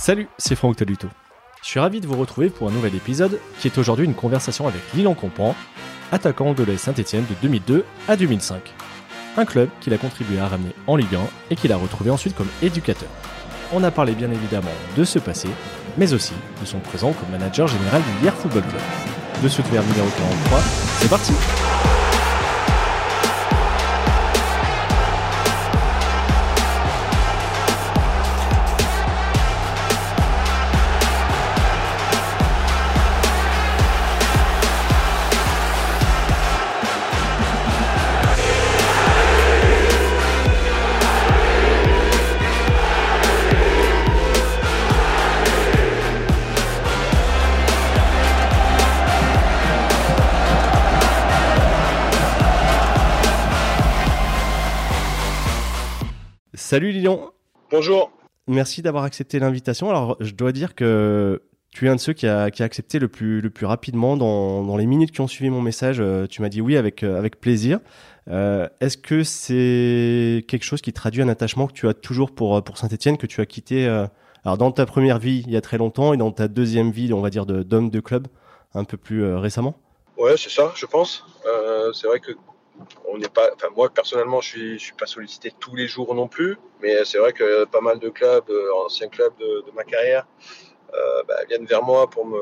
Salut, c'est Franck Toluto. Je suis ravi de vous retrouver pour un nouvel épisode qui est aujourd'hui une conversation avec Lilian Compan, attaquant de l'AS Saint-Etienne de 2002 à 2005. Un club qu'il a contribué à ramener en Ligue 1 et qu'il a retrouvé ensuite comme éducateur. On a parlé bien évidemment de ce passé, mais aussi de son présent comme manager général du Hier Football Club. De ce numéro 43, c'est parti Salut Lilian. Bonjour. Merci d'avoir accepté l'invitation. Alors, je dois dire que tu es un de ceux qui a, accepté le plus, le plus rapidement dans, les minutes qui ont suivi mon message. Euh, tu m'as dit oui avec, euh, avec plaisir. Euh, est-ce que c'est quelque chose qui traduit un attachement que tu as toujours pour, pour Saint-Etienne, que tu as quitté alors dans ta première vie il y a très longtemps et dans ta deuxième vie, on va dire, d'homme de, club un peu plus récemment? Ouais, c'est ça, je pense. c'est vrai que on n'est pas, enfin moi personnellement, je suis, suis pas sollicité tous les jours non plus, mais c'est vrai que pas mal de clubs, euh, anciens clubs de, ma carrière, euh, bah, viennent vers moi pour me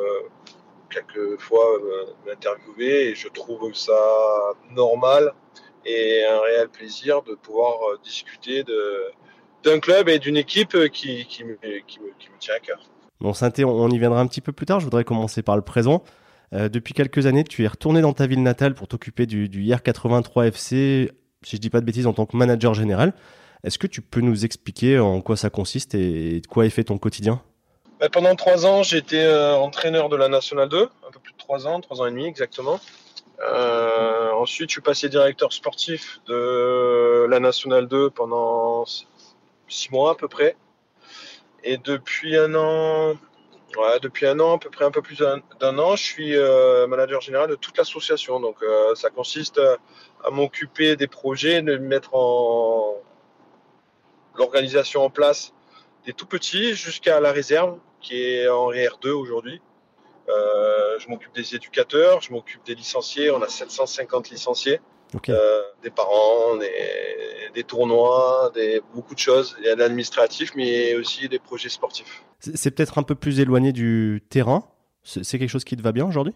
quelquefois m'interviewer et je trouve ça normal et un réel plaisir de pouvoir euh, discuter d'un club et d'une équipe qui, me, qui, me, tient à cœur. Bon, Synthé, on y viendra un petit peu plus tard. Je voudrais commencer par le présent. Euh, depuis quelques années, tu es retourné dans ta ville natale pour t'occuper du, du IR83 FC, si je dis pas de bêtises, en tant que manager général. Est-ce que tu peux nous expliquer en quoi ça consiste et de quoi est fait ton quotidien? Bah, Pendant trois ans, j'étais euh, entraîneur de la Nationale 2, un peu plus de trois ans, trois ans et demi exactement. Euh, ensuite, je suis passé directeur sportif de la Nationale 2 pendant six mois à peu près. Et depuis un an, depuis un an, à peu près un peu plus d'un an, je suis euh, manager général de toute l'association. Donc euh, ça consiste à m'occuper des projets, de mettre en l'organisation en place des tout petits jusqu'à la réserve qui est en R2 aujourd'hui. Euh, je m'occupe des éducateurs, je m'occupe des licenciés. On a 750 licenciés. Euh, des parents, des, tournois, des, beaucoup de choses. Il y a l'administratif, mais aussi des projets sportifs. C'est peut-être un peu plus éloigné du terrain. C'est quelque chose qui te va bien aujourd'hui?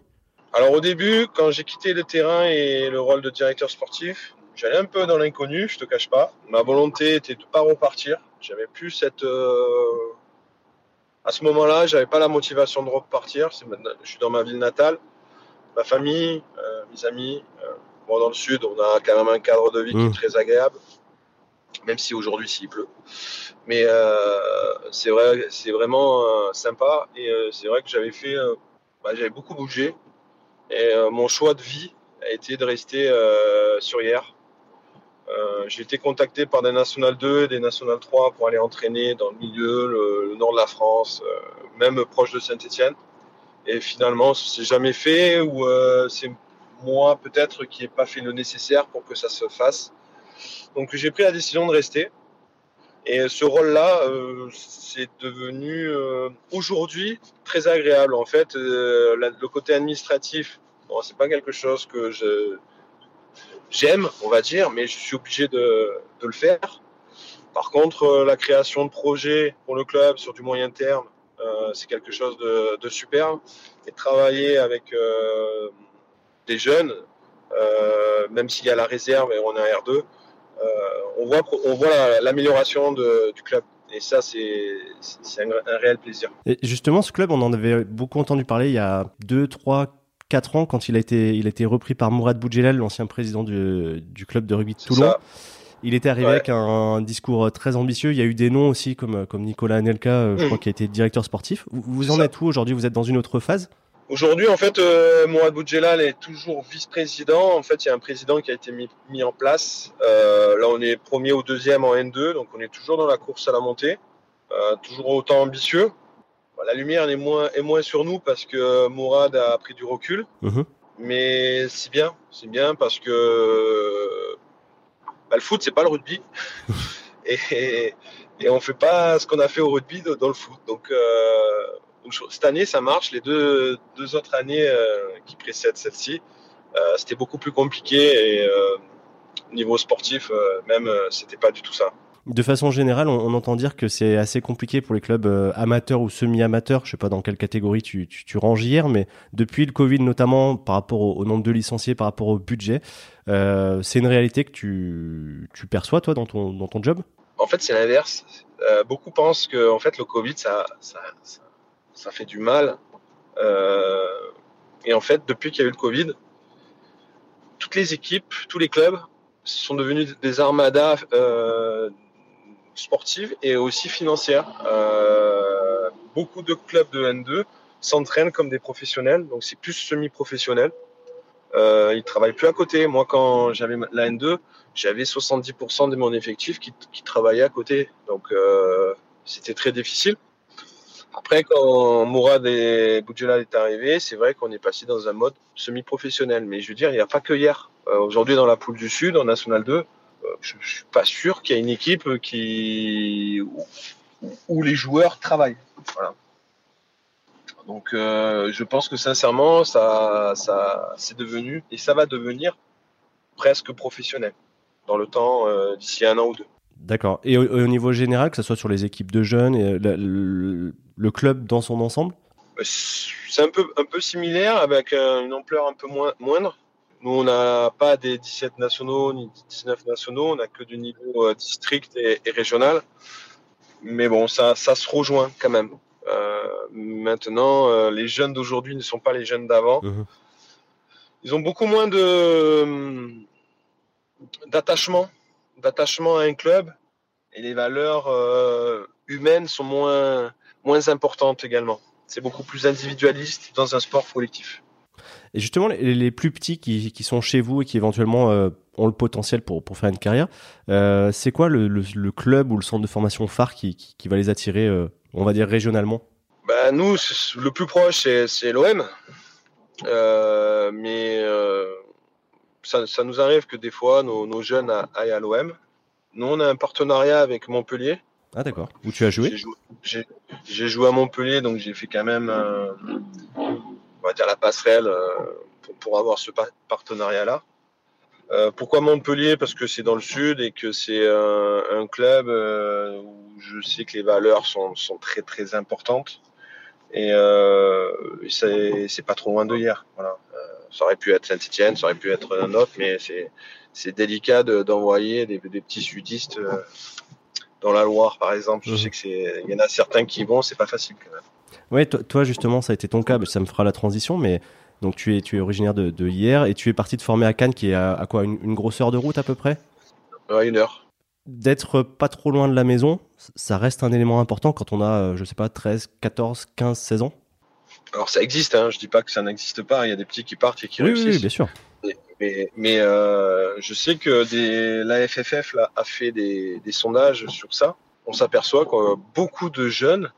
Alors au début, quand j'ai quitté le terrain et le rôle de directeur sportif, j'allais un peu dans l'inconnu, je te cache pas. Ma volonté était de ne pas repartir. J'avais plus cette... Euh, à ce moment-là, j'avais pas la motivation de repartir. Je suis dans ma ville natale. Ma famille, euh, mes amis, Dans le sud, on a quand même un cadre de vie qui est mmh. très agréable, même si aujourd'hui s'il pleut. Mais euh, c'est vrai, c'est vraiment euh, sympa. Et euh, c'est vrai que j'avais fait, bah, j'avais beaucoup bougé. Et mon choix de vie a été de rester sur hier. j'ai été contacté par des National 2 des National 3 pour aller entraîner dans le milieu, le, nord de la France, même proche de Saint-Etienne. Et finalement, c'est jamais fait ou c'est moi peut-être qui n'ai pas fait le nécessaire pour que ça se fasse. Donc j'ai pris la décision de rester. Et ce rôle-là, euh, c'est devenu euh, aujourd'hui très agréable. En fait, euh, le côté administratif, bon, c'est pas quelque chose que j'aime, on va dire, mais je suis obligé de, le faire. Par contre, la création de projets pour le club sur du moyen terme, c'est quelque chose de, de, super. Et travailler avec des jeunes, euh, même s'il y a la réserve et on est en R2, euh, on voit, on voit l'amélioration du club. Et ça, c'est un, réel plaisir. Et justement, ce club, on en avait beaucoup entendu parler il y a 2, 3, 4 ans, quand il a été, il a été repris par Mourad Boudjelal, l'ancien président du, du, club de rugby de Toulon. Il était arrivé avec un, discours très ambitieux. Il y a eu des noms aussi, comme, comme Nicolas Anelka, euh, je mm. crois, qui a été directeur sportif. Vous, vous en êtes où aujourd'hui? Vous êtes dans une autre phase? Aujourd'hui, en fait, euh, Mourad Boudjelal est toujours vice-président. En fait, il y a un président qui a été mis, en place. Euh, là, on est premier ou deuxième en N2, donc on est toujours dans la course à la montée, euh, toujours autant ambitieux. La lumière est moins, est moins sur nous parce que Mourad a pris du recul. Mhm. Mais c'est bien, c'est bien parce que bah, le foot, c'est pas le rugby. et, et on fait pas ce qu'on a fait au rugby dans le foot. Donc euh, cette année, ça marche. Les deux, deux autres années euh, qui précèdent celle-ci, euh, c'était beaucoup plus compliqué et niveau sportif, même, c'était pas du tout ça. De façon générale, on, entend dire que c'est assez compliqué pour les clubs amateurs ou semi-amateurs. Je sais pas dans quelle catégorie tu, tu, ranges hier, mais depuis le Covid notamment, par rapport au, nombre de licenciés, par rapport au budget, c'est une réalité que tu, tu perçois toi dans ton, dans ton job? En fait, c'est l'inverse. Euh, beaucoup pensent que en fait, le Covid, ça, ça, ça, fait du mal. Euh, et en fait, depuis qu'il y a eu le Covid, toutes les équipes, tous les clubs sont devenus des armadas euh, sportives et aussi financières. beaucoup de clubs de N2 s'entraînent comme des professionnels, donc c'est plus semi-professionnel. Euh, ils travaillent plus à côté. Moi, quand j'avais la N2, j'avais 70% de mon effectif qui, travaillait à côté. Donc, euh, c'était très difficile. Après, quand Mourad et Boudjelal est arrivé, c'est vrai qu'on est passé dans un mode semi-professionnel. Mais je veux dire, il n'y a pas que hier. Euh, Aujourd'hui, dans la poule du Sud, en National 2, euh, je, je suis pas sûr qu'il y ait une équipe qui où, où les joueurs travaillent. Voilà. Donc euh, je pense que sincèrement, ça, ça c'est devenu et ça va devenir presque professionnel dans le temps euh, d'ici un an ou deux. D'accord. Et au, niveau général, que ce soit sur les équipes de jeunes et le, club dans son ensemble? Euh, C'est un peu, un peu similaire avec une ampleur un peu moins, moindre. Nous, on n'a pas des 17 nationaux ni 19 nationaux, on n'a que du niveau district et, et, régional. Mais bon, ça, ça se rejoint quand même. Euh, maintenant, euh, les jeunes d'aujourd'hui ne sont pas les jeunes d'avant. Mhm. Ils ont beaucoup moins de d'attachement, d'attachement à un club, et les valeurs euh, humaines sont moins moins importantes également. C'est beaucoup plus individualiste dans un sport collectif. Et justement, les, plus petits qui, qui, sont chez vous et qui éventuellement ont le potentiel pour, pour faire une carrière, c'est quoi le, le, club ou le centre de formation phare qui, qui, qui va les attirer on va dire régionalement? Bah, Nous, le plus proche, c'est l'OM. Euh, mais euh, ça, nous arrive que des fois, nos, jeunes aillent à l'OM. Nous, on a un partenariat avec Montpellier. Ah d'accord. Où tu as joué J'ai joué, à Montpellier, donc j'ai fait quand même, on va dire, la passerelle euh, pour, pour avoir ce partenariat-là. Euh, pourquoi Montpellier? Parce que c'est dans le sud et que c'est un, club euh, où je sais que les valeurs sont, très très importantes. Et euh, c'est pas trop loin de hier. Voilà. Euh, ça aurait pu être Saint-Etienne, ça aurait pu être un autre, mais c'est délicat d'envoyer des, petits sudistes dans la Loire, par exemple. Je mmh. sais que c'est, il y en a certains qui vont, c'est pas facile quand même. Ouais, toi, justement, ça a été ton cas, ça me fera la transition, mais donc tu es, tu es originaire de, hier et tu es parti te former à Cannes qui est à, quoi une, grosse heure de route à peu près? Ouais, une heure. D'être pas trop loin de la maison, ça reste un élément important quand on a, euh, je sais pas, 13, 14, 15, 16 ans? Alors ça existe, hein. je dis pas que ça n'existe pas, il y a des petits qui partent et qui réussissent. Oui, bien sûr. Mais, euh, je sais que des, la FFF a fait des, des sondages sur ça. On s'aperçoit que beaucoup de jeunes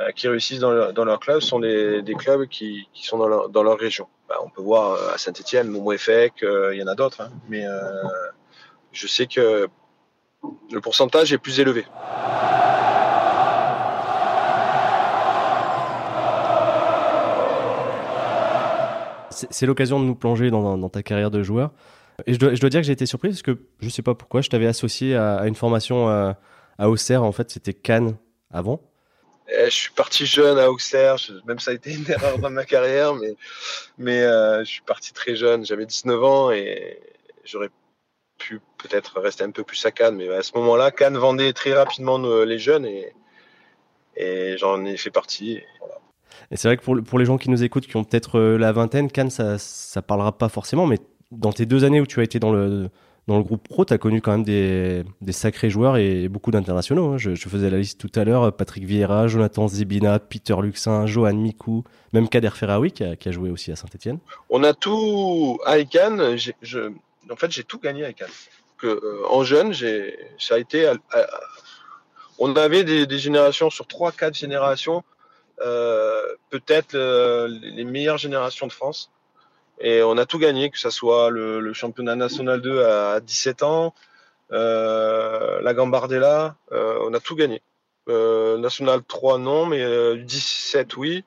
euh, qui réussissent dans leur, dans leur club sont des, des clubs qui, qui, sont dans leur, dans leur région. Bah, on peut voir euh, à Saint-Etienne, Momo Effect, euh, il y en a d'autres, hein, mais je sais que le pourcentage est plus élevé. C'est l'occasion de nous plonger dans, ta carrière de joueur. Et je dois, dire que j'ai été surpris parce que je sais pas pourquoi, je t'avais associé à, une formation à, à Auxerre. En fait, c'était Cannes avant. Eh, je suis parti jeune à Auxerre, même ça a été une erreur dans ma carrière, mais, euh, je suis parti très jeune. J'avais 19 ans et j'aurais pu peut-être rester un peu plus à Cannes. Mais à ce moment-là, Cannes vendait très rapidement les jeunes et j'en ai fait partie. Et, c'est vrai que pour, les gens qui nous écoutent, qui ont peut-être euh, la vingtaine, Cannes, ça ne parlera pas forcément, mais dans tes deux années où tu as été dans le, groupe pro, tu as connu quand même des, sacrés joueurs et beaucoup d'internationaux. Hein. Je, faisais la liste tout à l'heure Patrick Vieira, Jonathan Zibina, Peter Luxin, Johan Mikou, même Kader Ferraoui qui a, joué aussi à Saint-Etienne. On a tout à Cannes. En fait, j'ai tout gagné à Cannes. Euh, en jeune, ça a été. on avait des, des, générations sur 3-4 générations, peut-être euh, les meilleures générations de France. Et on a tout gagné, que ce soit le, championnat national 2 à 17 ans, la Gambardella, on a tout gagné. National 3 non, mais 17 oui.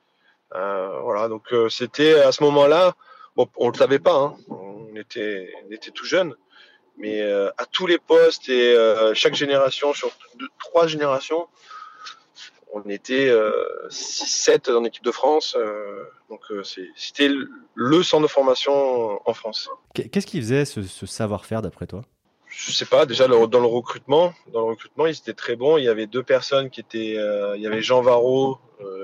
voilà, donc c'était à ce moment-là, on le savait pas, hein. on, était, on était tout jeune, mais à tous les postes et chaque génération, sur deux, trois générations, on était 6-7 en équipe de France. donc c'était le centre de formation en France. Qu'est-ce qui faisait ce, savoir-faire d'après toi? Je sais pas, déjà dans le recrutement, dans le recrutement, ils étaient très bons. Il y avait deux personnes qui étaient, il y avait Jean Varro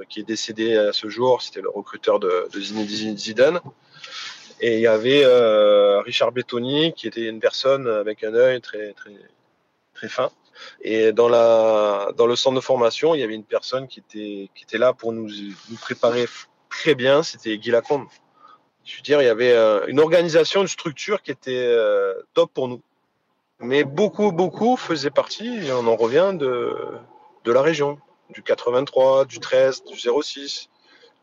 qui est décédé à ce jour, c'était le recruteur de, de Zinedine Zidane, et il y avait Richard Bettoni qui était une personne avec un œil très très très fin. Et dans, le centre de formation, il y avait une personne qui était, là pour nous, préparer très bien, c'était Guy Lacombe. Je veux dire, il y avait euh, une organisation, une structure qui était euh, top pour nous. Mais beaucoup, beaucoup faisaient partie, on en revient, de, la région, du 83, du 13, du 06.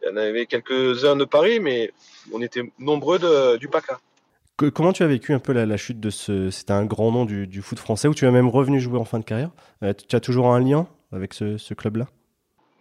Il y en avait quelques-uns de Paris, mais on était nombreux du PACA comment tu as vécu un peu la, chute de ce. C'était un grand nom du, foot français où tu es même revenu jouer en fin de carrière? Euh, tu as toujours un lien avec ce, club-là?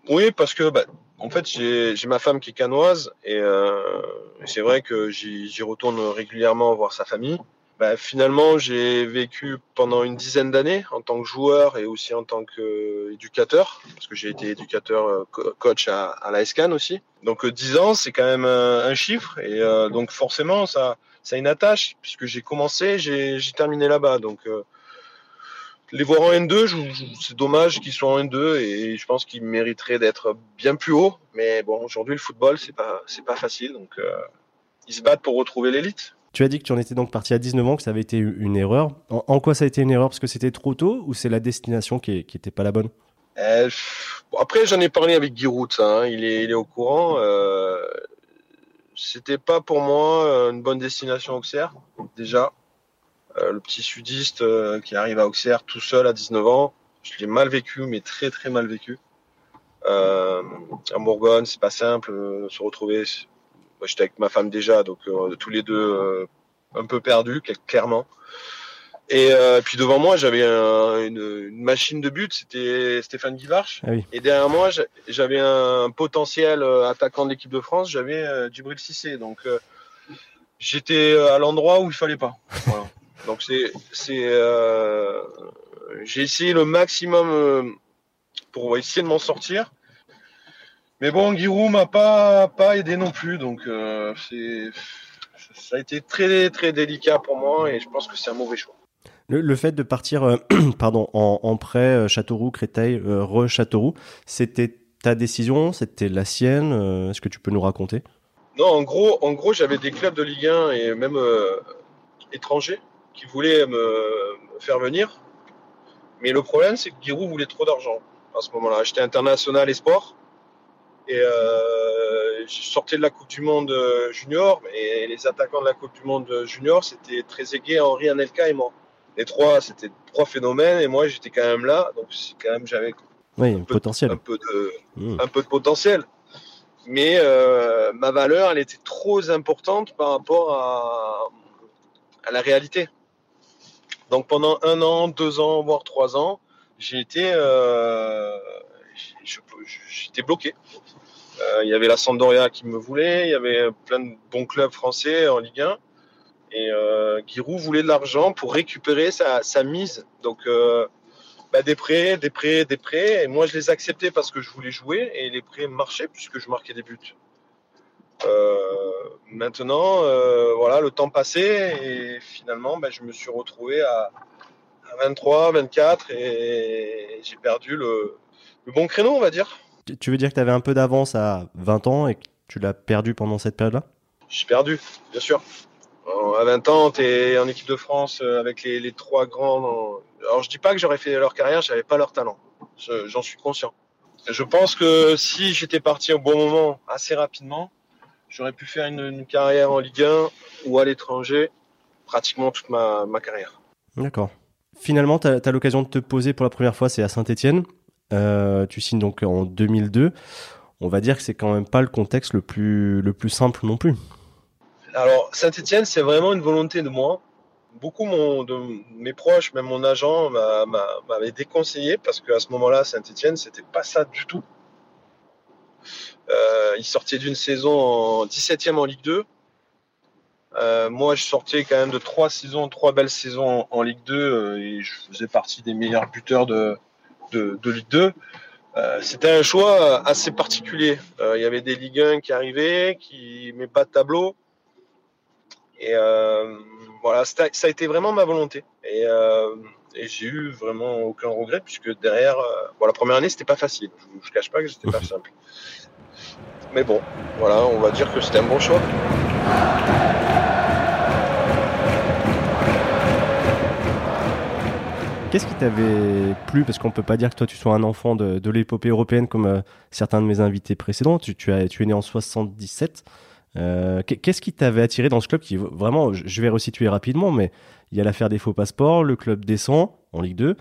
Oui, parce que bah, en fait, j'ai ma femme qui est canoise et euh, c'est vrai que j'y retourne régulièrement voir sa famille. Bah, finalement, j'ai vécu pendant une dizaine d'années en tant que joueur et aussi en tant qu'éducateur, parce que j'ai été éducateur euh, coach à, à la SCAN aussi. Donc 10 ans, c'est quand même un, chiffre et donc forcément, ça, ça a une attache, puisque j'ai commencé, j'ai terminé là-bas. Donc, euh, les voir en N2, c'est dommage qu'ils soient en N2 et je pense qu'ils mériteraient d'être bien plus haut. Mais bon, aujourd'hui, le football, c'est pas, pas facile. Donc, euh, ils se battent pour retrouver l'élite. Tu as dit que tu en étais donc parti à 19 ans, que ça avait été une erreur. En, quoi ça a été une erreur? Parce que c'était trop tôt ou c'est la destination qui n'était pas la bonne? Euh, Après, j'en ai parlé avec Guy hein. il, est, il est au courant c'était pas pour moi euh, une bonne destination Auxerre, déjà. Euh, le petit sudiste euh, qui arrive à Auxerre tout seul à 19 ans, je l'ai mal vécu, mais très très mal vécu. Euh, à Bourgogne, c'est pas simple se retrouver. Moi, j'étais avec ma femme déjà, donc tous les deux un peu perdus, clairement. Et euh, puis devant moi, j'avais une, une, machine de but, c'était Stéphane Guivarch. Ah et derrière moi, j'avais un potentiel euh, attaquant de l'équipe de France, j'avais euh, Djibril Cissé. Donc euh, j'étais à l'endroit où il fallait pas. Voilà. Donc c'est c'est euh, j'ai essayé le maximum pour essayer de m'en sortir. Mais bon, Giroud m'a pas pas aidé non plus, donc c'est ça a été très très délicat pour moi et je pense que c'est un mauvais choix. Le, fait de partir euh, pardon, en, prêt euh, Châteauroux, Créteil, euh, re-Châteauroux, c'était ta décision, c'était la sienne Est-ce que tu peux nous raconter? Non, en gros, en gros j'avais des clubs de Ligue 1 et même étrangers qui voulaient me, faire venir. Mais le problème, c'est que Giroud voulait trop d'argent à ce moment-là. J'étais international espoir et je sortais de la Coupe du Monde junior et les attaquants de la Coupe du Monde junior, c'était très aigué Henri Anelka et moi les trois, c'était trois phénomènes et moi j'étais quand même là, donc quand même j'avais un, potentiel. un, peu de, hmm. un peu de potentiel. Mais euh, ma valeur, elle était trop importante par rapport à, à la réalité. Donc pendant un an, deux ans, voire trois ans, j'ai été, euh, j'étais bloqué. Euh, il y avait la Sampdoria qui me voulait, il y avait plein de bons clubs français en Ligue 1. Et euh, Giroud voulait de l'argent pour récupérer sa, mise. Donc, euh, bah, des prêts, des prêts, des prêts. Et moi, je les acceptais parce que je voulais jouer. Et les prêts marchaient puisque je marquais des buts. Euh, maintenant, voilà, le temps passait. Et finalement, bah, je me suis retrouvé à, 23, 24. Et j'ai perdu le, le bon créneau, on va dire. Tu veux dire que tu avais un peu d'avance à 20 ans et que tu l'as perdu pendant cette période-là? J'ai perdu, bien sûr à 20 ans, tu es en équipe de France euh, avec les, trois grands. Alors, je dis pas que j'aurais fait leur carrière, j'avais pas leur talent. J'en suis conscient. Je pense que si j'étais parti au bon moment, assez rapidement, j'aurais pu faire une, carrière en Ligue 1 ou à l'étranger pratiquement toute ma, carrière. D'accord. Finalement, tu as, l'occasion de te poser pour la première fois, c'est à Saint-Etienne. Euh, tu signes donc en 2002. On va dire que c'est quand même pas le contexte le plus, le plus simple non plus. Alors, Saint-Etienne, c'est vraiment une volonté de moi. beaucoup de mes proches, même mon agent, m'avait déconseillé parce qu'à ce moment-là, Saint-Etienne, c'était pas ça du tout. Euh, il sortait d'une saison en 17e en Ligue 2. Euh, moi, je sortais quand même de trois saisons, trois belles saisons en, Ligue 2 euh, et je faisais partie des meilleurs buteurs de, Ligue 2. C'était un choix assez particulier. il y avait des Ligue 1 qui arrivaient, qui met pas de tableau. Et voilà, ça a été vraiment ma volonté. Et, j'ai eu vraiment aucun regret puisque derrière, bon, la première année, c'était pas facile. Je, ne cache pas que c'était pas simple. Mais bon, voilà, on va dire que c'était un bon choix. Qu'est-ce qui t'avait plu? Parce qu'on peut pas dire que toi tu sois un enfant de, l'épopée européenne comme euh, certains de mes invités précédents. Tu, tu, as, tu es né en 77. Euh, qu'est-ce qui t'avait attiré dans ce club qui vraiment, je vais resituer rapidement, mais il y a l'affaire des faux passeports, le club descend en Ligue 2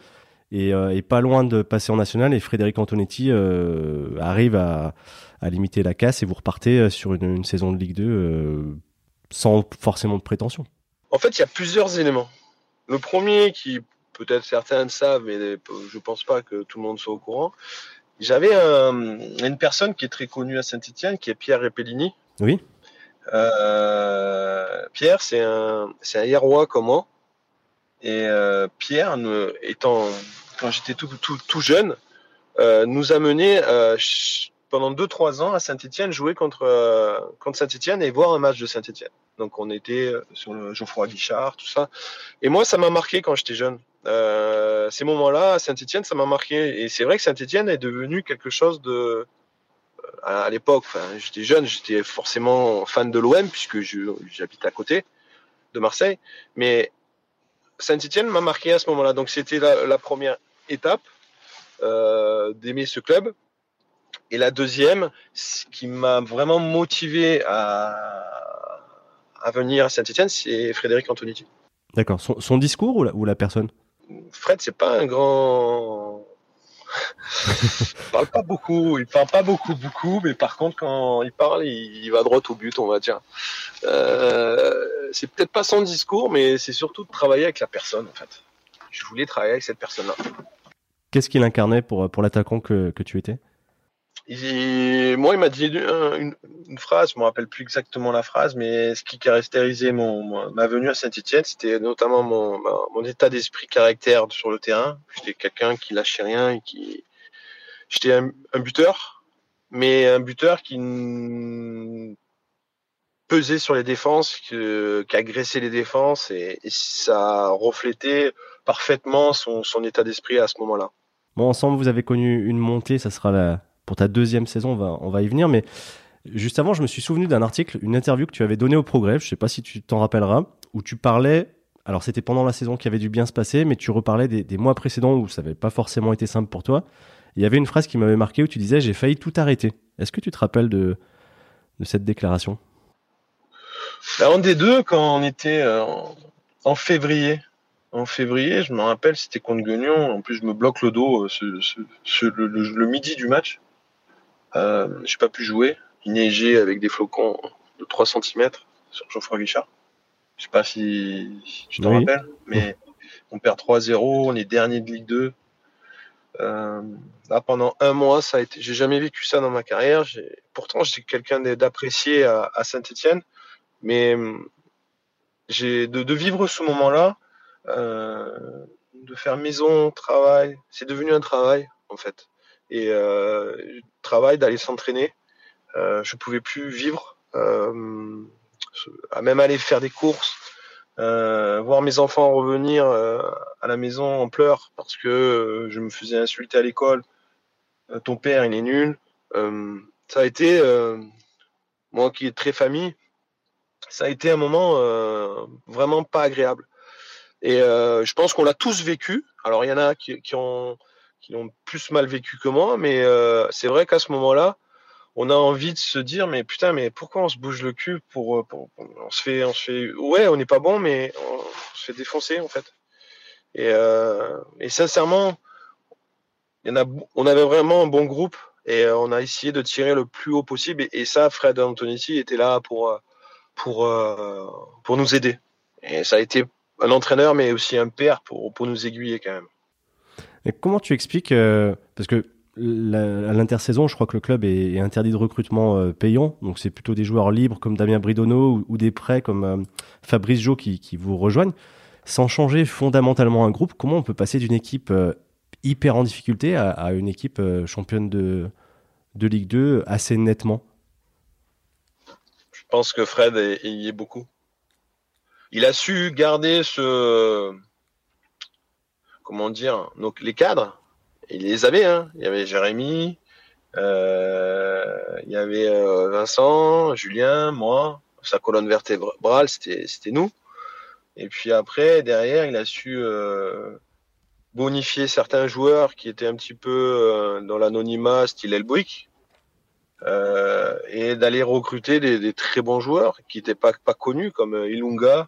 et, euh, pas loin de passer en national et Frédéric Antonetti arrive à, à limiter la casse et vous repartez euh, sur une, saison de Ligue 2 euh, sans forcément de prétention En fait, il y a plusieurs éléments. Le premier, qui peut-être certains le savent, mais je pense pas que tout le monde soit au courant, j'avais une personne qui est très connue à Saint-Etienne, qui est Pierre Repellini. Oui. Euh, Pierre, c'est un, c'est un Hérois comme moi. Et Pierre, étant, quand j'étais tout, tout, tout jeune, nous a mené pendant 2-3 ans à Saint-Etienne, jouer contre, euh, contre Saint-Etienne et voir un match de Saint-Etienne. Donc on était euh, sur le Geoffroy Guichard, tout ça. Et moi, ça m'a marqué quand j'étais jeune. Euh, ces moments-là, à Saint-Etienne, ça m'a marqué. Et c'est vrai que Saint-Etienne est devenu quelque chose de... À l'époque, j'étais jeune, j'étais forcément fan de l'OM puisque j'habite à côté de Marseille. Mais Saint-Etienne m'a marqué à ce moment-là. Donc c'était la, la, première étape euh, d'aimer ce club. Et la deuxième, ce qui m'a vraiment motivé à, à venir à Saint-Etienne, c'est Frédéric Antonetti. D'accord. Son, discours ou la, ou la personne? Fred, c'est pas un grand. il parle pas beaucoup, il parle pas beaucoup, beaucoup, mais par contre, quand il parle, il, va droit au but, on va dire. Euh, c'est peut-être pas son discours, mais c'est surtout de travailler avec la personne, en fait. Je voulais travailler avec cette personne-là. Qu'est-ce qu'il incarnait pour, pour l'attaquant que tu étais? Moi, il m'a dit une, phrase, je me rappelle plus exactement la phrase, mais ce qui caractérisait mon, ma venue à Saint-Etienne, c'était notamment mon, mon état d'esprit caractère sur le terrain. J'étais quelqu'un qui lâchait rien et qui, j'étais un, buteur, mais un buteur qui pesait sur les défenses, qui, agressait les défenses et, ça reflétait parfaitement son, son état d'esprit à ce moment-là. Ensemble, vous avez connu une montée, ça sera la, pour ta deuxième saison, on va, on va y venir. Mais juste avant, je me suis souvenu d'un article, une interview que tu avais donnée au Progrès, je ne sais pas si tu t'en rappelleras, où tu parlais, alors c'était pendant la saison qui avait dû bien se passer, mais tu reparlais des, mois précédents où ça n'avait pas forcément été simple pour toi. Il y avait une phrase qui m'avait marqué où tu disais J'ai failli tout arrêter. Est-ce que tu te rappelles de, cette déclaration? Un ben, des deux, quand on était euh, en février, en février, je me rappelle, c'était contre Guignon. En plus, je me bloque le dos euh, le, midi du match. Euh, j'ai pas pu jouer. Il neigeait avec des flocons de 3 cm sur Geoffroy Guichard. Je sais pas si, tu t'en rappelles, mais on perd 3-0, on est dernier de Ligue 2. Euh, là, pendant un mois, ça a été. J'ai jamais vécu ça dans ma carrière. Pourtant, j'étais quelqu'un d'apprécié à, Saint-Etienne, mais j'ai de, vivre ce moment-là, euh, de faire maison, travail. C'est devenu un travail, en fait et euh, travail d'aller s'entraîner. Euh, je pouvais plus vivre, euh, à même aller faire des courses, voir mes enfants revenir à la maison en pleurs parce que je me faisais insulter à l'école. ton père, il est nul. ça a été, moi qui est très famille, ça a été un moment vraiment pas agréable. Et je pense qu'on l'a tous vécu. Alors il y en a qui ont qui l'ont plus mal vécu que moi, mais euh, c'est vrai qu'à ce moment-là, on a envie de se dire mais putain mais pourquoi on se bouge le cul pour, euh, on se fait on se fait ouais on n'est pas bon mais on, se fait défoncer en fait et, euh, et sincèrement y en a on avait vraiment un bon groupe et on a essayé de tirer le plus haut possible et, ça Fred Antonetti était là pour pour pour nous aider et ça a été un entraîneur, mais aussi un père pour, pour nous aiguiller quand même. Comment tu expliques, parce que à l'intersaison, je crois que le club est, interdit de recrutement euh, payant, donc c'est plutôt des joueurs libres comme Damien Bridonneau ou, des prêts comme euh, Fabrice Jo qui, vous rejoignent. Sans changer fondamentalement un groupe, comment on peut passer d'une équipe euh, hyper en difficulté à, une équipe championne de, de Ligue 2 assez nettement? Je pense que Fred y est beaucoup. Il a su garder ce. Comment dire donc, Les cadres il les avait, hein. Il y avait Jérémy, euh, il y avait euh, Vincent, Julien, moi, sa colonne vertébrale, c'était nous. Et puis après, derrière, il a su euh, bonifier certains joueurs qui étaient un petit peu dans l'anonymat, style Elbuik, et d'aller recruter des, très bons joueurs qui n'étaient pas, pas connus, comme Ilunga,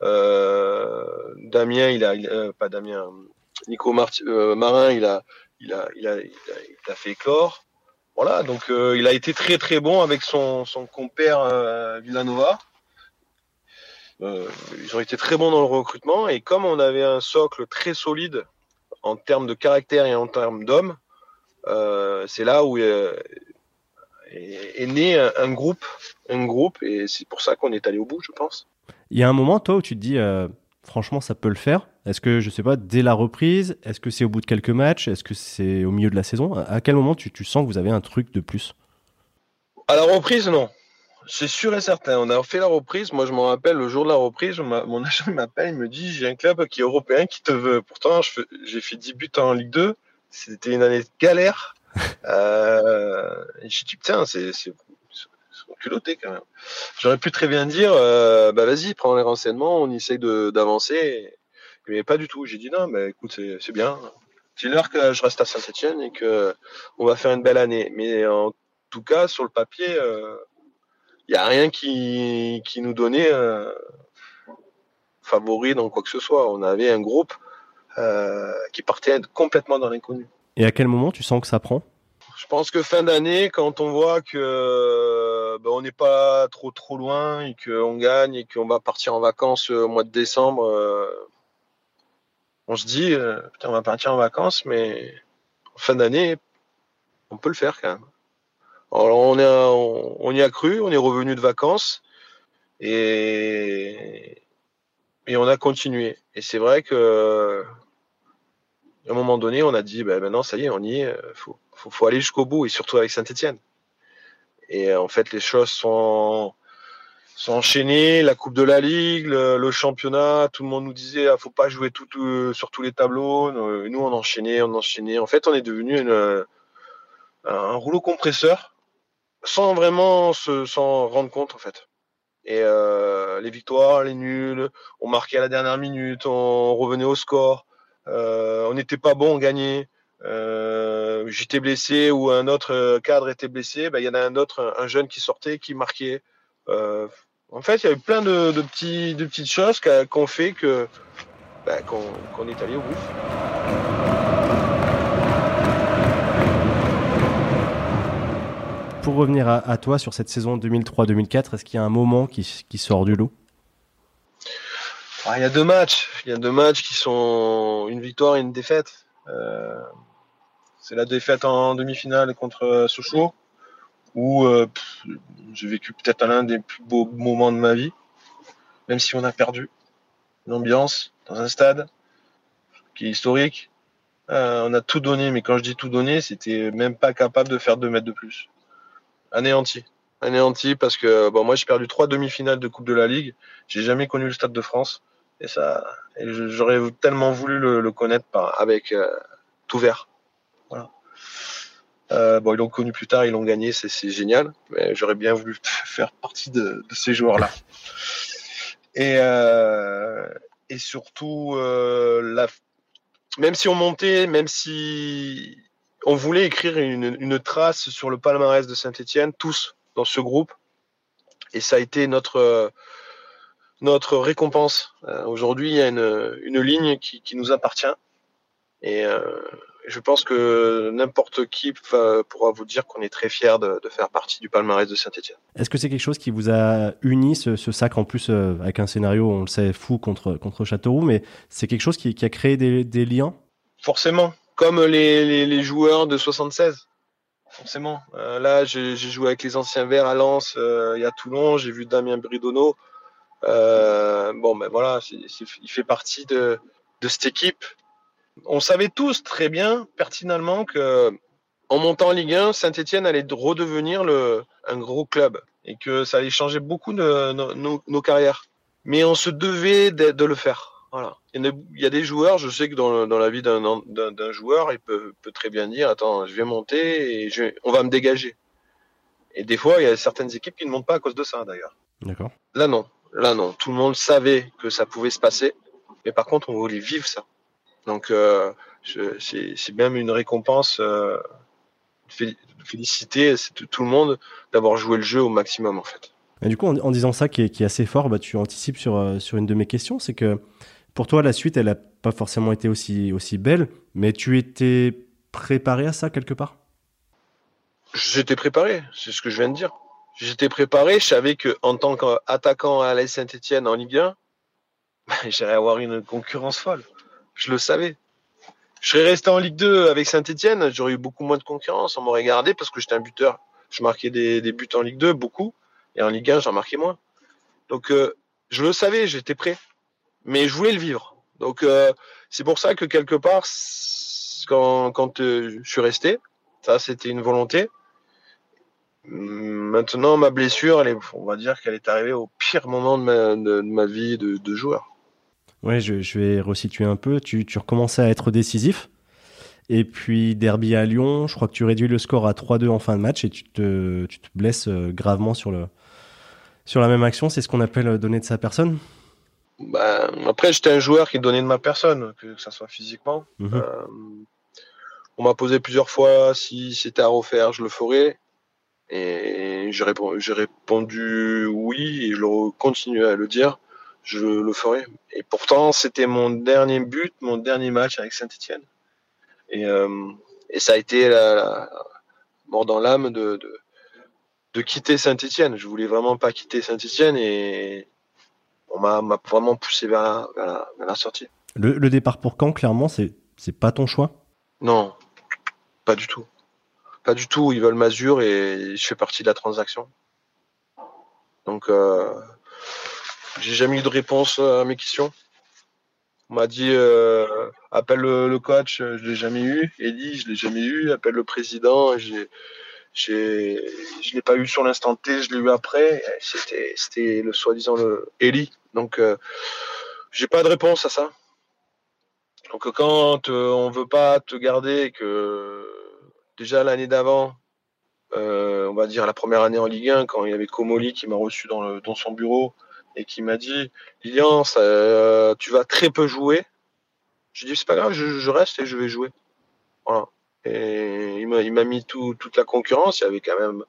Damien, il a, pas Damien, Nico Marin, il a, il a, il a, il a, fait éclore. Voilà, donc euh, il a été très très bon avec son, compère euh, Villanova. Euh, ils ont été très bons dans le recrutement et comme on avait un socle très solide en termes de caractère et en termes d'hommes, c'est là où est, né un, groupe, un groupe et c'est pour ça qu'on est allé au bout, je pense. Il y a un moment, toi, où tu te dis, franchement, ça peut le faire Est-ce que, je sais pas, dès la reprise, est-ce que c'est au bout de quelques matchs Est-ce que c'est au milieu de la saison À quel moment tu, sens que vous avez un truc de plus? À la reprise, non. C'est sûr et certain. On a fait la reprise. Moi, je me rappelle le jour de la reprise, mon agent m'appelle, il me dit J'ai un club qui est européen qui te veut. Pourtant, j'ai fait 10 buts en Ligue 2. C'était une année de galère. euh, et je dit Putain, c'est culotté quand même. J'aurais pu très bien dire, euh, bah vas-y, prends les renseignements, on essaye d'avancer. Mais pas du tout. J'ai dit non, mais écoute, c'est bien. Dis-leur que je reste à Saint-Etienne et que on va faire une belle année. Mais en tout cas, sur le papier, il euh, n'y a rien qui, qui nous donnait euh, favori dans quoi que ce soit. On avait un groupe qui partait complètement dans l'inconnu. Et à quel moment tu sens que ça prend? Je pense que fin d'année, quand on voit que n'est pas trop trop loin et qu'on gagne et qu'on va partir en vacances au mois de décembre, euh, on se dit euh, on va partir en vacances, mais en fin d'année, on peut le faire quand même. Alors on, est, on, y a cru, on est revenu de vacances et, et on a continué. Et c'est vrai que à un moment donné, on a dit, ben maintenant, ça y est, on y est, euh, faut, faut, aller jusqu'au bout, et surtout avec Saint-Etienne. Et euh, en fait, les choses sont, sont enchaînées, la Coupe de la Ligue, le, championnat, tout le monde nous disait, ah, faut pas jouer sur tous les tableaux. Nous, on enchaînait, on enchaînait. En fait, on est devenu un rouleau compresseur, sans vraiment s'en rendre compte, en fait. Et euh, les victoires, les nuls, on marquait à la dernière minute, on revenait au score. Euh, on n'était pas bon, on gagnait. Euh, j'étais blessé ou un autre cadre était blessé, ben, il y en a un autre, un jeune qui sortait, qui marquait. Euh, en fait, il y a eu plein de, petits, de petites choses qu'on fait que ben, qu'on est allé au bout. Pour revenir à, toi sur cette saison 2003-2004, est-ce qu'il y a un moment qui sort du lot? Ah, il y a deux matchs. Il y a deux matchs qui sont une victoire et une défaite. Euh, c'est la défaite en demi-finale contre Sochaux, où euh, j'ai vécu peut-être l'un des plus beaux moments de ma vie, même si on a perdu. L'ambiance dans un stade qui est historique. Euh, on a tout donné, mais quand je dis tout donné, c'était même pas capable de faire deux mètres de plus. Anéanti. Anéanti parce que bon, moi j'ai perdu trois demi-finales de Coupe de la Ligue. J'ai jamais connu le Stade de France. Et ça, j'aurais tellement voulu le, connaître avec euh, tout vert. Voilà. Euh, bon, ils l'ont connu plus tard, ils l'ont gagné, c'est génial. Mais j'aurais bien voulu faire partie de, ces joueurs-là. Et, euh, surtout, même si on montait, même si on voulait écrire une trace sur le palmarès de Saint-Etienne, tous dans ce groupe, et ça a été notre notre récompense. Euh, aujourd'hui, il y a une, ligne qui, nous appartient. Et, euh, je pense que n'importe qui pourra vous dire qu'on est très fier de, faire partie du palmarès de Saint-Etienne. Est-ce que c'est quelque chose qui vous a uni, ce, sac en plus euh, avec un scénario, on le sait, fou contre, contre Châteauroux, mais c'est quelque chose qui, a créé des, liens? Forcément, comme les, joueurs de 76. Forcément. Là, j'ai joué avec les anciens Verts à Lens euh, et à Toulon, j'ai vu Damien Bridono. Bon, ben voilà, il fait partie de, de cette équipe on savait tous très bien, pertinemment, que en montant en Ligue 1, Saint-Etienne allait redevenir le, un gros club et que ça allait changer beaucoup de, nos, carrières. Mais on se devait de, le faire. Voilà. Il y, a, des joueurs, je sais que dans, la vie d'un joueur, il peut, très bien dire Attends, je vais monter et on va me dégager. Et des fois, il y a certaines équipes qui ne montent pas à cause de ça, d'ailleurs. D'accord. Là, non. Là, non. Tout le monde savait que ça pouvait se passer. Mais par contre, on voulait vivre ça. Donc, euh, c'est même une récompense. Euh, féliciter tout, le monde d'avoir joué le jeu au maximum, en fait. Et du coup, en, disant ça, qui est, assez fort, bah, tu anticipes sur, euh, sur une de mes questions. C'est que pour toi, la suite, elle n'a pas forcément été aussi, aussi belle, mais tu étais préparé à ça quelque part? J'étais préparé, c'est ce que je viens de dire. J'étais préparé, je savais qu'en tant qu'attaquant à la Saint-Etienne en Ligue 1, j'allais avoir une concurrence folle. Je le savais. Je serais resté en Ligue 2 avec Saint-Etienne, j'aurais eu beaucoup moins de concurrence. On m'aurait gardé parce que j'étais un buteur. Je marquais des, buts en Ligue 2, beaucoup. Et en Ligue 1, j'en marquais moins. Donc, euh, je le savais, j'étais prêt. Mais je voulais le vivre. Donc, euh, c'est pour ça que quelque part, quand, euh, je suis resté, ça, c'était une volonté. Maintenant, ma blessure, elle est, on va dire qu'elle est arrivée au pire moment de ma, vie de joueur. Ouais, je, vais resituer un peu. Tu, recommençais à être décisif. Et puis, derby à Lyon, je crois que tu réduis le score à 3-2 en fin de match et tu te, tu te blesses euh, gravement sur, le, sur la même action. C'est ce qu'on appelle euh, donner de sa personne bah, Après, j'étais un joueur qui donnait de ma personne, que ce soit physiquement. Mhm. Euh, on m'a posé plusieurs fois si c'était à refaire, je le ferais. Et j'ai répondu oui et je continue à le dire je le ferai. Et pourtant, c'était mon dernier but, mon dernier match avec Saint-Etienne. Et, euh, et, ça a été la, mort dans l'âme de, de, quitter Saint-Etienne. Je voulais vraiment pas quitter Saint-Etienne et on m'a vraiment poussé vers la, la, sortie. Le, le, départ pour quand, clairement, c'est pas ton choix? Non, pas du tout. Pas du tout. Ils veulent Mazur et je fais partie de la transaction. Donc, euh, j'ai jamais eu de réponse à mes questions. On m'a dit euh, appelle le, coach, je l'ai jamais eu. Eddie, je l'ai jamais eu. Appelle le président, j'ai, j'ai, je l'ai pas eu sur l'instant T, je l'ai eu après. C'était, le soi-disant le Eli. Donc, euh, j'ai pas de réponse à ça. Donc, quand euh, on veut pas te garder, que déjà l'année d'avant, euh, on va dire la première année en Ligue 1, quand il y avait Comoli qui m'a reçu dans, le, dans son bureau et qui m'a dit Lilian, euh, tu vas très peu jouer. J'ai dit c'est pas grave, je, reste et je vais jouer. Voilà. Et il m'a mis toute la concurrence. Il y avait quand même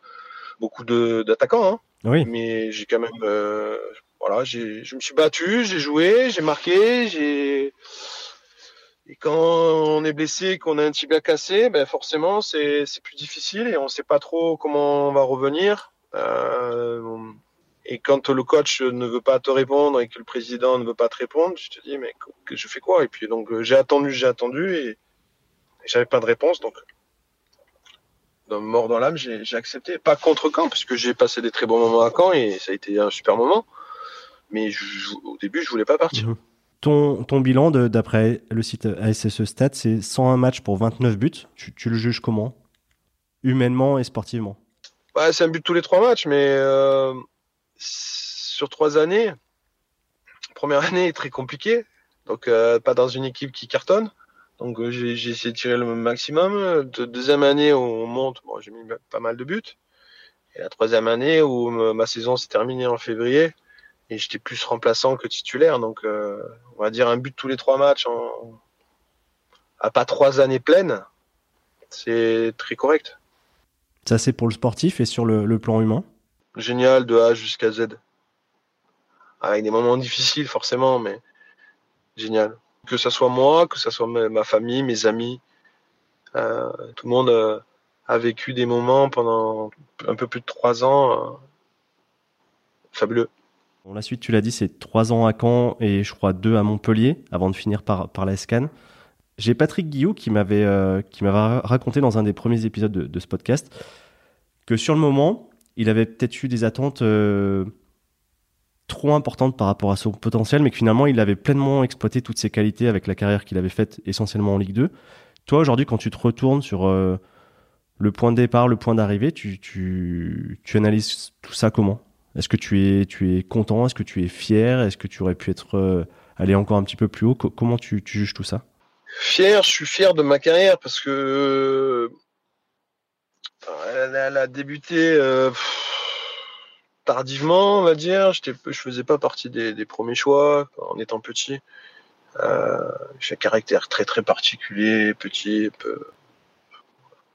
beaucoup d'attaquants. Hein. Oui. Mais j'ai quand même. Euh, voilà, je me suis battu, j'ai joué, j'ai marqué, j'ai. Et quand on est blessé, qu'on a un tibia cassé, ben forcément c'est plus difficile et on sait pas trop comment on va revenir. Euh, et quand le coach ne veut pas te répondre et que le président ne veut pas te répondre, je te dis, mais que je fais quoi? Et puis donc j'ai attendu, j'ai attendu et, j'avais pas de réponse. Donc, dans mort dans l'âme, j'ai accepté. Pas contre Caen, puisque j'ai passé des très bons moments à Caen et ça a été un super moment. Mais au début, je voulais pas partir. Mhm. Ton, bilan d'après le site ASSE Stats, c'est 101 matchs pour 29 buts. Tu, le juges comment? Humainement et sportivement C'est un but tous les trois matchs, mais euh, sur trois années, première année est très compliquée, donc euh, pas dans une équipe qui cartonne. Donc euh, j'ai essayé de tirer le maximum. deuxième année où on monte, j'ai mis pas mal de buts. Et la troisième année où ma saison s'est terminée en février et j'étais plus remplaçant que titulaire. Donc euh, on va dire un but tous les trois matchs en... à pas trois années pleines, c'est très correct. Ça c'est pour le sportif et sur le plan humain? Génial de A jusqu'à Z. Avec des moments difficiles forcément, mais génial. Que ce soit moi, que ce soit ma famille, mes amis, tout le monde a vécu des moments pendant un peu plus de trois ans fabuleux. La suite, tu l'as dit, c'est trois ans à Caen et je crois deux à Montpellier avant de finir par, par la SCAN. J'ai Patrick Guillot qui m'avait euh, raconté dans un des premiers épisodes de, ce podcast que sur le moment, il avait peut-être eu des attentes euh, trop importantes par rapport à son potentiel, mais que finalement, il avait pleinement exploité toutes ses qualités avec la carrière qu'il avait faite essentiellement en Ligue 2. Toi, aujourd'hui, quand tu te retournes sur euh, le point de départ, le point d'arrivée, tu, tu, tu analyses tout ça comment? Est-ce que tu es, tu es content? Est-ce que tu es fier? Est-ce que tu aurais pu être euh, aller encore un petit peu plus haut? Comment tu, juges tout ça? Fier, je suis fier de ma carrière parce que elle, a débuté euh, tardivement, on va dire. Je ne faisais pas partie des, premiers choix en étant petit. Euh, j'ai un caractère très très particulier, petit,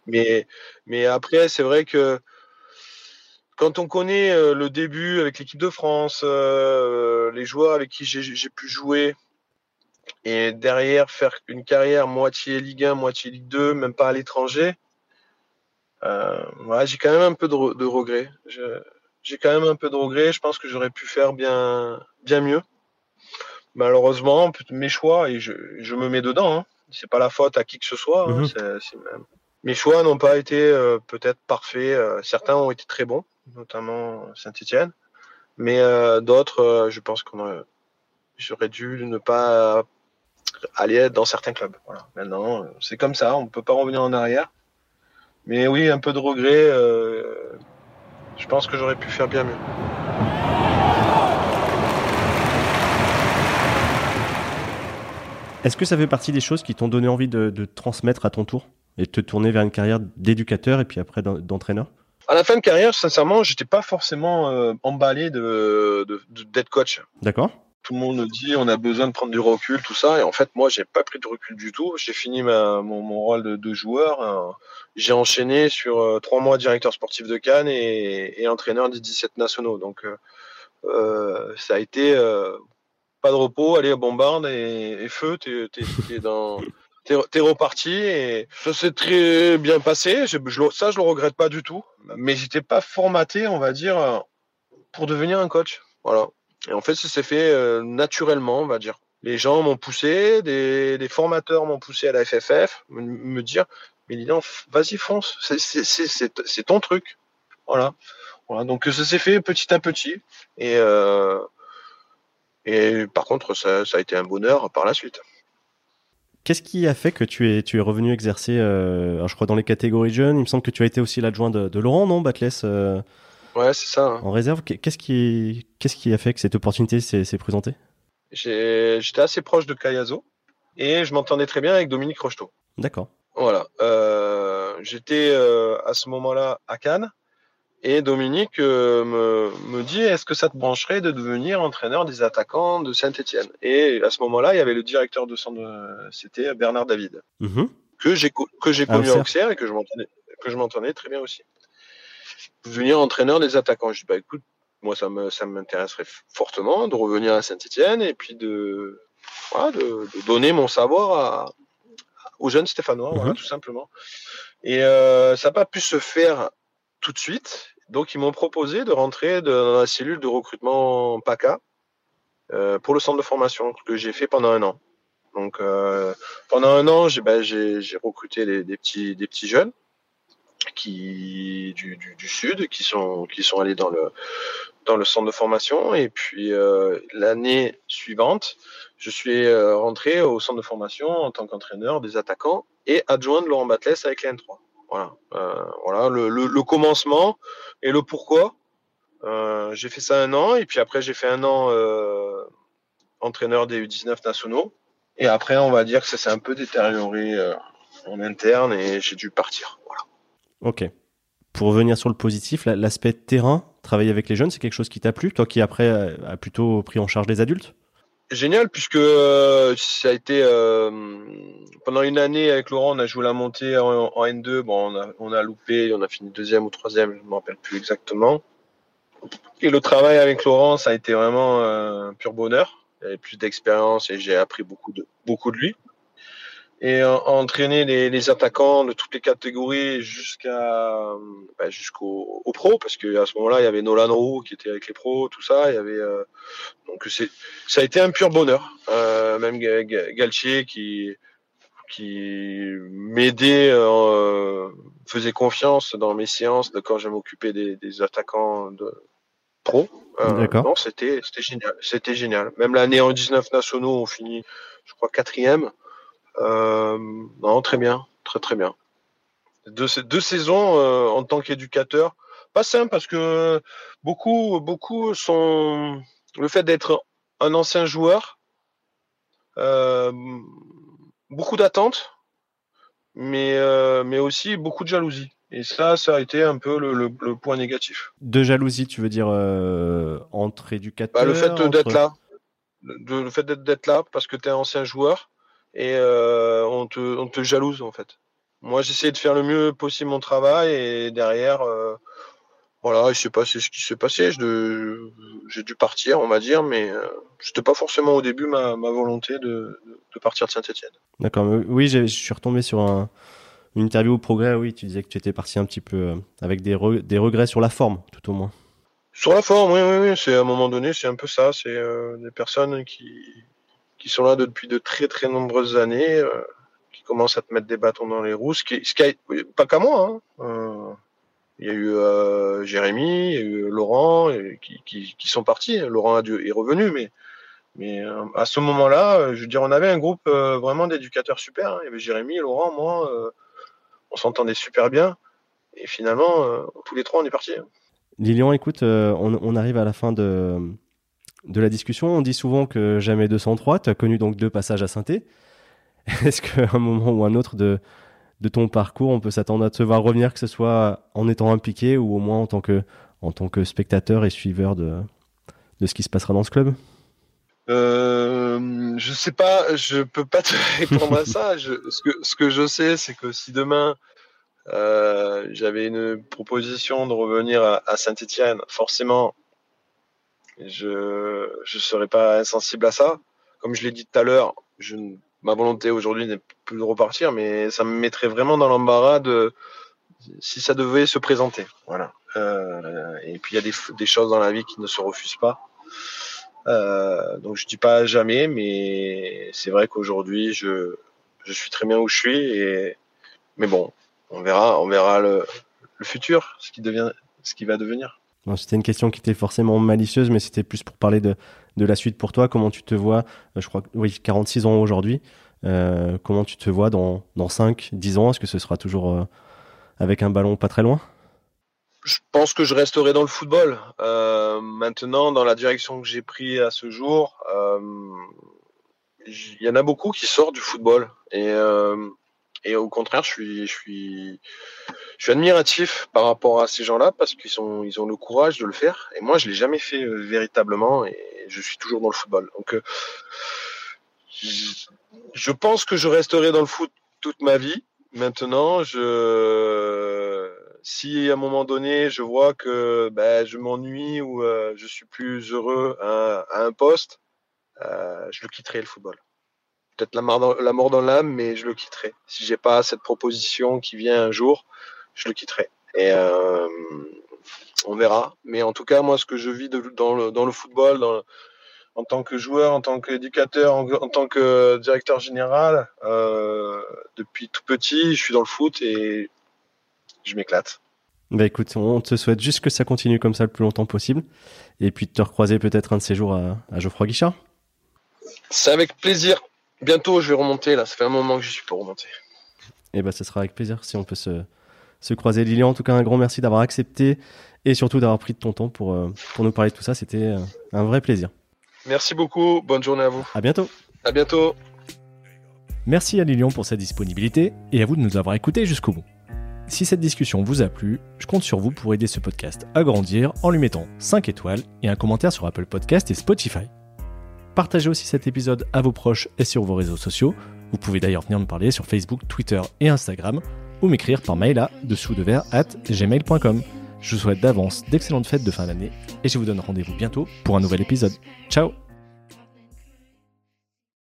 mais mais après c'est vrai que quand on connaît euh, le début avec l'équipe de France, euh, les joueurs avec qui j'ai pu jouer, et derrière faire une carrière moitié Ligue 1, moitié Ligue 2, même pas à l'étranger, euh, j'ai quand même un peu de, regrets. J'ai quand même un peu de regrets. Je pense que j'aurais pu faire bien, bien mieux. Malheureusement, mes choix, et je, me mets dedans, hein, c'est pas la faute à qui que ce soit. Hein, mhm. Mes choix n'ont pas été peut-être parfaits. certains ont été très bons notamment Saint-Etienne. Mais euh, d'autres, euh, je pense qu'on j'aurais dû ne pas aller dans certains clubs. Voilà. Maintenant, c'est comme ça, on ne peut pas revenir en arrière. Mais oui, un peu de regret. Euh, je pense que j'aurais pu faire bien mieux. Est-ce que ça fait partie des choses qui t'ont donné envie de, transmettre à ton tour? Et te tourner vers une carrière d'éducateur et puis après d'entraîneur? À la fin de carrière, sincèrement, j'étais pas forcément euh, emballé de, d'être coach. D'accord. Tout le monde me dit on a besoin de prendre du recul, tout ça. Et en fait, moi, j'ai pas pris de recul du tout. J'ai fini mon, rôle de, joueur. Hein. J'ai enchaîné sur euh, trois mois directeur sportif de Cannes et, entraîneur des 17 nationaux. Donc, euh, ça a été pas de repos, aller à bombarde et, feu. T'es, es dans t'es reparti et ça s'est très bien passé. Je, ça, je le regrette pas du tout. Mais j'étais pas formaté, on va dire, pour devenir un coach. Voilà. Et en fait, ça s'est fait euh, naturellement, on va dire. Les gens m'ont poussé, des, formateurs m'ont poussé à la FFF, me, dire, mais donc, vas-y, fonce, c'est ton truc. Voilà. voilà. Donc ça s'est fait petit à petit. Et, euh, par contre, ça a été un bonheur par la suite. Qu'est-ce qui a fait que tu es, tu es revenu exercer, euh, je crois, dans les catégories jeunes? Il me semble que tu as été aussi l'adjoint de, Laurent, non, Batless euh, Ouais, c'est ça. Hein. En réserve, qu'est-ce qui, qu'est-ce qui a fait que cette opportunité s'est présentée? J'étais assez proche de Kayazo et je m'entendais très bien avec Dominique Rocheteau. D'accord. Voilà. Euh, j'étais à ce moment-là à Cannes et Dominique euh, me, me, dit est-ce que ça te brancherait de devenir entraîneur des attaquants de Saint-Etienne Et à ce moment-là, il y avait le directeur de centre, c'était Bernard David, mm-hmm. que j'ai que j'ai connu à Auxerre et que je m'entendais très bien aussi. Devenir entraîneur des attaquants. Je dis bah écoute, moi ça me ça m'intéresserait fortement de revenir à Saint-Etienne et puis de, voilà, de, de donner mon savoir à, aux jeunes Stéphanois, voilà, mm-hmm. tout simplement. Et euh, ça n'a pas pu se faire tout de suite. Donc, ils m'ont proposé de rentrer dans la cellule de recrutement PACA euh, pour le centre de formation que j'ai fait pendant un an. Donc, euh, pendant un an, ben, j'ai recruté des, des, petits, des petits jeunes qui, du, du, du, sud qui sont, qui sont allés dans le, dans le centre de formation. Et puis, euh, l'année suivante, je suis euh, rentré au centre de formation en tant qu'entraîneur des attaquants et adjoint de Laurent Batles avec les N3. Voilà, euh, voilà le, le, commencement et le pourquoi. Euh, j'ai fait ça un an et puis après j'ai fait un an euh, entraîneur des U19 nationaux. Et après, on va dire que ça s'est un peu détérioré en interne et j'ai dû partir. Voilà. Ok. Pour revenir sur le positif, l'aspect terrain, travailler avec les jeunes, c'est quelque chose qui t'a plu Toi qui après a plutôt pris en charge les adultes? Génial, puisque euh, ça a été euh, pendant une année avec Laurent, on a joué la montée en, N2. Bon, on a, on a, loupé, on a fini deuxième ou troisième, je ne me rappelle plus exactement. Et le travail avec Laurent, ça a été vraiment un pur bonheur. Il avait plus d'expérience et j'ai appris beaucoup de, beaucoup de lui. Et entraîner les, attaquants de toutes les catégories jusqu'à bah, jusqu'au pro parce qu'à ce moment-là il y avait Nolan Roux qui était avec les pros tout ça il y avait euh, donc c'est ça a été un pur bonheur. Euh, même Galtier qui qui m'aidait euh, faisait confiance dans mes séances de quand je m'occupais des, des attaquants de pro. D'accord. non c'était c'était génial c'était génial. Même l'année en 19 nationaux on finit je crois quatrième. euh, non, très bien, très très bien. Deux, deux saisons euh, en tant qu'éducateur, pas simple parce que beaucoup, beaucoup sont le fait d'être un ancien joueur, euh, beaucoup d'attentes, mais mais aussi beaucoup de jalousie. Et ça, ça a été un peu le, point négatif. De jalousie, tu veux dire entre éducateurs bah, Le fait d'être là. le fait d'être là parce que tu es un ancien joueur et euh, on, te, on te jalouse en fait. Moi, j'essaie de faire le mieux possible mon travail et derrière, euh, voilà, je sais pas ce qui s'est passé. J'ai dû partir, on va dire, mais euh, c'était pas forcément au début ma, ma volonté de, de, partir de Saint-Etienne. D'accord. Oui, je suis retombé sur un, une interview au progrès. Oui, tu disais que tu étais parti un petit peu euh, avec des, des regrets sur la forme, tout au moins. Sur la forme, oui, oui, oui. C'est à un moment donné, c'est un peu ça. C'est euh, des personnes qui, qui sont là depuis de très très nombreuses années, euh, qui commencent à te mettre des bâtons dans les roues, ce qui, ce qui pas qu'à moi. Hein. Euh, il y a eu euh, Jérémy, il y a eu Laurent, qui, qui, sont partis. Laurent a dû, est revenu, mais, mais à ce moment-là, je veux dire, on avait un groupe vraiment d'éducateurs super. Hein. Il y avait Jérémy, Laurent, moi, on s'entendait super bien. Et finalement, tous les trois, on est partis. Hein. Lilian, écoute, on, arrive à la fin de, de la discussion. On dit souvent que jamais 203. Tu as connu donc deux passages à synthé. Est-ce qu'à un moment ou un autre de, ton parcours, on peut s'attendre à te voir revenir, que ce soit en étant impliqué ou au moins en tant que, spectateur et suiveur de, ce qui se passera dans ce club? Euh, je sais pas, je peux pas te répondre à ça. ce, que, ce que je sais, c'est que si demain euh, j'avais une proposition de revenir à, à Saint-Etienne, forcément, je ne serais pas insensible à ça. Comme je l'ai dit tout à l'heure, ma volonté aujourd'hui n'est plus de repartir, mais ça me mettrait vraiment dans l'embarras de si ça devait se présenter. Voilà. Euh, et puis il y a des, choses dans la vie qui ne se refusent pas. Euh, donc je dis pas jamais, mais c'est vrai qu'aujourd'hui je, suis très bien où je suis. Mais bon, on verra, on verra le, le futur, ce qui devient, ce qui va devenir. C'était une question qui était forcément malicieuse, mais c'était plus pour parler de, de, la suite pour toi. Comment tu te vois euh, Je crois oui, 46 ans aujourd'hui. Euh, comment tu te vois dans, dans 5, 10 ans? Est-ce que ce sera toujours euh, avec un ballon pas très loin? Je pense que je resterai dans le football. Maintenant, dans la direction que j'ai pris à ce jour, il y en a beaucoup qui sortent du football. Et et au contraire, je suis, je suis, je suis admiratif par rapport à ces gens-là parce qu'ils sont, ils ont le courage de le faire. Et moi, je l'ai jamais fait euh, véritablement et je suis toujours dans le football. Donc, euh, je pense que je resterai dans le foot toute ma vie. Maintenant, je, si à un moment donné, je vois que ben, je m'ennuie ou euh, je suis plus heureux à, à un poste, euh, je le quitterai le football peut-être la, mort dans l'âme, mais je le quitterai. Si j'ai pas cette proposition qui vient un jour, je le quitterai. Et euh, on verra. Mais en tout cas, moi, ce que je vis dans, le, dans le football, en tant que joueur, en tant qu'éducateur, en, tant que directeur général, euh, depuis tout petit, je suis dans le foot et je m'éclate. Bah écoute, on te souhaite juste que ça continue comme ça le plus longtemps possible. Et puis de te recroiser peut-être un de ces jours à, à Geoffroy Guichard. C'est avec plaisir. Bientôt, je vais remonter là. Ça fait un moment que je suis pour remonter. Et eh ben, ce sera avec plaisir si on peut se, se croiser. Lilian, en tout cas, un grand merci d'avoir accepté et surtout d'avoir pris de ton temps pour, euh, pour nous parler de tout ça. C'était euh, un vrai plaisir. Merci beaucoup. Bonne journée à vous. À bientôt. À bientôt. Merci à Lilian pour sa disponibilité et à vous de nous avoir écoutés jusqu'au bout. Si cette discussion vous a plu, je compte sur vous pour aider ce podcast à grandir en lui mettant 5 étoiles et un commentaire sur Apple Podcast et Spotify. Partagez aussi cet épisode à vos proches et sur vos réseaux sociaux. Vous pouvez d'ailleurs venir me parler sur Facebook, Twitter et Instagram ou m'écrire par mail à dessous de verre at gmail.com. Je vous souhaite d'avance d'excellentes fêtes de fin d'année et je vous donne rendez-vous bientôt pour un nouvel épisode. Ciao